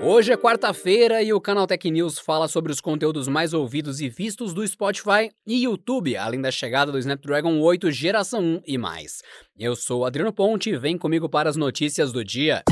Hoje é quarta-feira e o Canal Tech News fala sobre os conteúdos mais ouvidos e vistos do Spotify e YouTube, além da chegada do Snapdragon 8 geração 1 e mais. Eu sou Adriano Ponte vem comigo para as notícias do dia.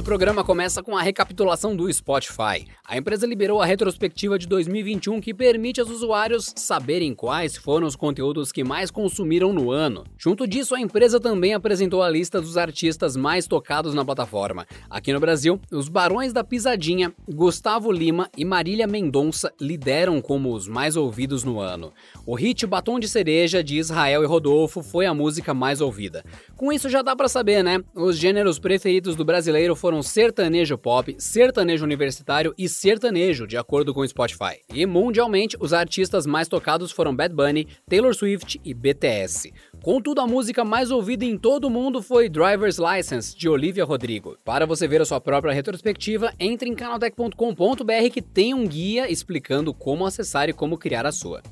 Nosso programa começa com a recapitulação do Spotify. A empresa liberou a retrospectiva de 2021 que permite aos usuários saberem quais foram os conteúdos que mais consumiram no ano. Junto disso, a empresa também apresentou a lista dos artistas mais tocados na plataforma. Aqui no Brasil, os Barões da Pisadinha, Gustavo Lima e Marília Mendonça lideram como os mais ouvidos no ano. O hit Batom de Cereja de Israel e Rodolfo foi a música mais ouvida. Com isso já dá para saber, né? Os gêneros preferidos do brasileiro foram sertanejo pop, sertanejo universitário e sertanejo, de acordo com o Spotify. E mundialmente, os artistas mais tocados foram Bad Bunny, Taylor Swift e BTS. Contudo, a música mais ouvida em todo o mundo foi Driver's License, de Olivia Rodrigo. Para você ver a sua própria retrospectiva, entre em canaltech.com.br que tem um guia explicando como acessar e como criar a sua.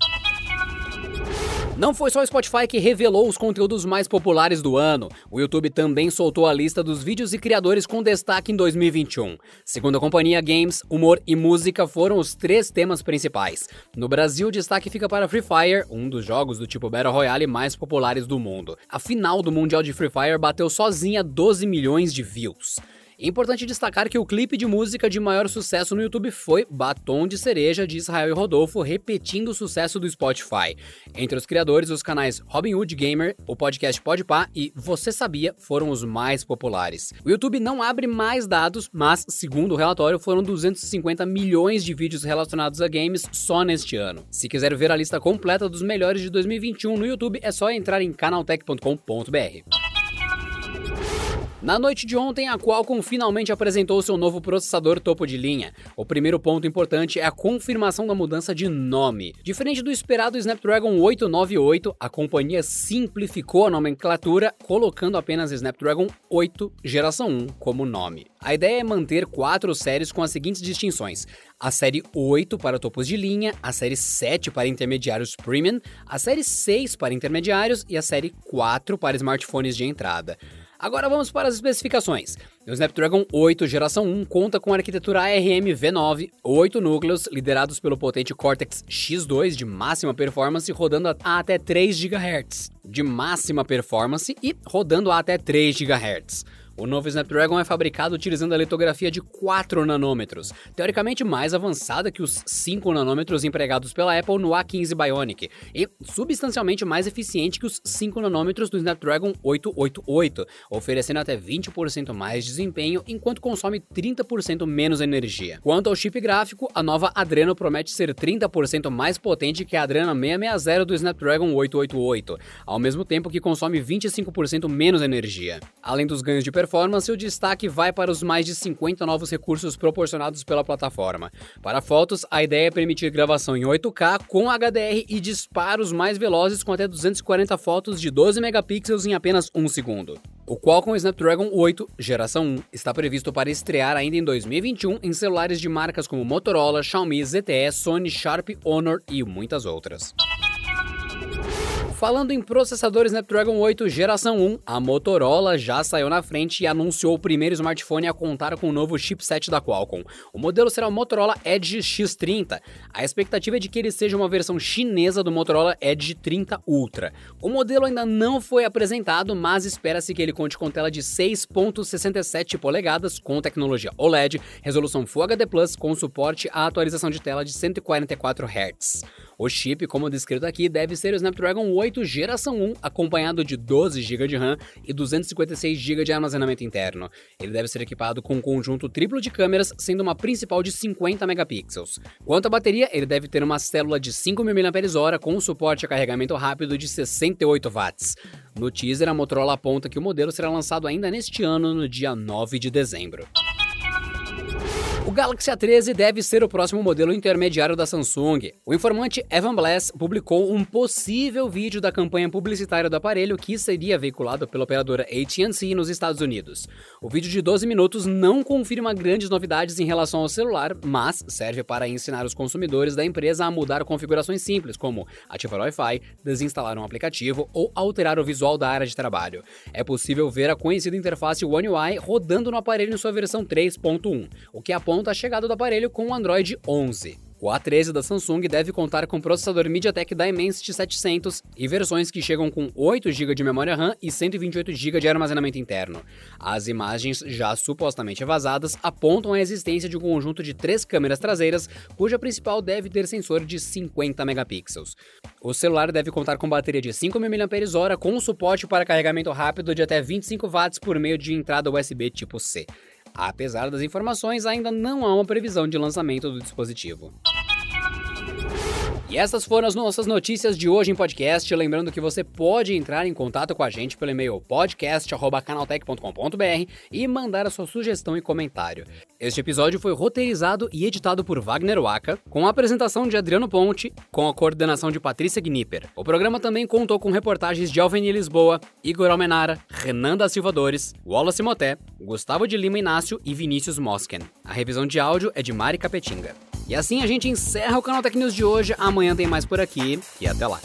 Não foi só o Spotify que revelou os conteúdos mais populares do ano. O YouTube também soltou a lista dos vídeos e criadores com destaque em 2021. Segundo a companhia, games, humor e música foram os três temas principais. No Brasil, o destaque fica para Free Fire, um dos jogos do tipo Battle Royale mais populares do mundo. A final do Mundial de Free Fire bateu sozinha 12 milhões de views. Importante destacar que o clipe de música de maior sucesso no YouTube foi Batom de Cereja de Israel e Rodolfo, repetindo o sucesso do Spotify. Entre os criadores, os canais Robin Hood Gamer, o podcast Podpah e Você Sabia foram os mais populares. O YouTube não abre mais dados, mas, segundo o relatório, foram 250 milhões de vídeos relacionados a games só neste ano. Se quiser ver a lista completa dos melhores de 2021 no YouTube, é só entrar em canaltech.com.br. Na noite de ontem, a Qualcomm finalmente apresentou seu novo processador topo de linha. O primeiro ponto importante é a confirmação da mudança de nome. Diferente do esperado Snapdragon 898, a companhia simplificou a nomenclatura, colocando apenas Snapdragon 8 geração 1 como nome. A ideia é manter quatro séries com as seguintes distinções: a série 8 para topos de linha, a série 7 para intermediários premium, a série 6 para intermediários e a série 4 para smartphones de entrada. Agora vamos para as especificações. O Snapdragon 8 geração 1 conta com arquitetura ARM V9, 8 núcleos liderados pelo potente Cortex X2 de máxima performance rodando a até 3 GHz de máxima performance e rodando a até 3 GHz. O novo Snapdragon é fabricado utilizando a litografia de 4 nanômetros, teoricamente mais avançada que os 5 nanômetros empregados pela Apple no A15 Bionic, e substancialmente mais eficiente que os 5 nanômetros do Snapdragon 888, oferecendo até 20% mais desempenho enquanto consome 30% menos energia. Quanto ao chip gráfico, a nova Adreno promete ser 30% mais potente que a Adreno 660 do Snapdragon 888, ao mesmo tempo que consome 25% menos energia. Além dos ganhos de performance, performance, o destaque vai para os mais de 50 novos recursos proporcionados pela plataforma. Para fotos, a ideia é permitir gravação em 8K com HDR e disparos mais velozes com até 240 fotos de 12 megapixels em apenas um segundo. O Qualcomm Snapdragon 8 geração 1 está previsto para estrear ainda em 2021 em celulares de marcas como Motorola, Xiaomi, ZTE, Sony, Sharp, Honor e muitas outras. Falando em processadores Snapdragon 8 geração 1, a Motorola já saiu na frente e anunciou o primeiro smartphone a contar com o novo chipset da Qualcomm. O modelo será o Motorola Edge X30. A expectativa é de que ele seja uma versão chinesa do Motorola Edge 30 Ultra. O modelo ainda não foi apresentado, mas espera-se que ele conte com tela de 6.67 polegadas com tecnologia OLED, resolução Full HD Plus com suporte à atualização de tela de 144 Hz. O chip, como descrito aqui, deve ser o Snapdragon 8 geração 1, acompanhado de 12 GB de RAM e 256 GB de armazenamento interno. Ele deve ser equipado com um conjunto triplo de câmeras, sendo uma principal de 50 megapixels. Quanto à bateria, ele deve ter uma célula de 5.000 mAh com suporte a carregamento rápido de 68 watts. No teaser, a Motorola aponta que o modelo será lançado ainda neste ano, no dia 9 de dezembro. O Galaxy A13 deve ser o próximo modelo intermediário da Samsung. O informante Evan Blass publicou um possível vídeo da campanha publicitária do aparelho que seria veiculado pela operadora AT&T nos Estados Unidos. O vídeo de 12 minutos não confirma grandes novidades em relação ao celular, mas serve para ensinar os consumidores da empresa a mudar configurações simples, como ativar o Wi-Fi, desinstalar um aplicativo ou alterar o visual da área de trabalho. É possível ver a conhecida interface One UI rodando no aparelho em sua versão 3.1, o que aponta a chegada do aparelho com o Android 11. O A13 da Samsung deve contar com processador MediaTek Dimensity 700 e versões que chegam com 8 GB de memória RAM e 128 GB de armazenamento interno. As imagens, já supostamente vazadas, apontam a existência de um conjunto de três câmeras traseiras, cuja principal deve ter sensor de 50 megapixels. O celular deve contar com bateria de 5.000 mAh com suporte para carregamento rápido de até 25 watts por meio de entrada USB tipo C. Apesar das informações, ainda não há uma previsão de lançamento do dispositivo. E essas foram as nossas notícias de hoje em podcast. Lembrando que você pode entrar em contato com a gente pelo e-mail podcast.canaltech.com.br e mandar a sua sugestão e comentário. Este episódio foi roteirizado e editado por Wagner Waka, com a apresentação de Adriano Ponte, com a coordenação de Patrícia Gnipper. O programa também contou com reportagens de Alveni Lisboa, Igor Almenara, Renan da Silva Dores, Wallace Moté, Gustavo de Lima Inácio e Vinícius Mosken. A revisão de áudio é de Mari Capetinga. E assim a gente encerra o canal Tech News de hoje. Amanhã tem mais por aqui e até lá.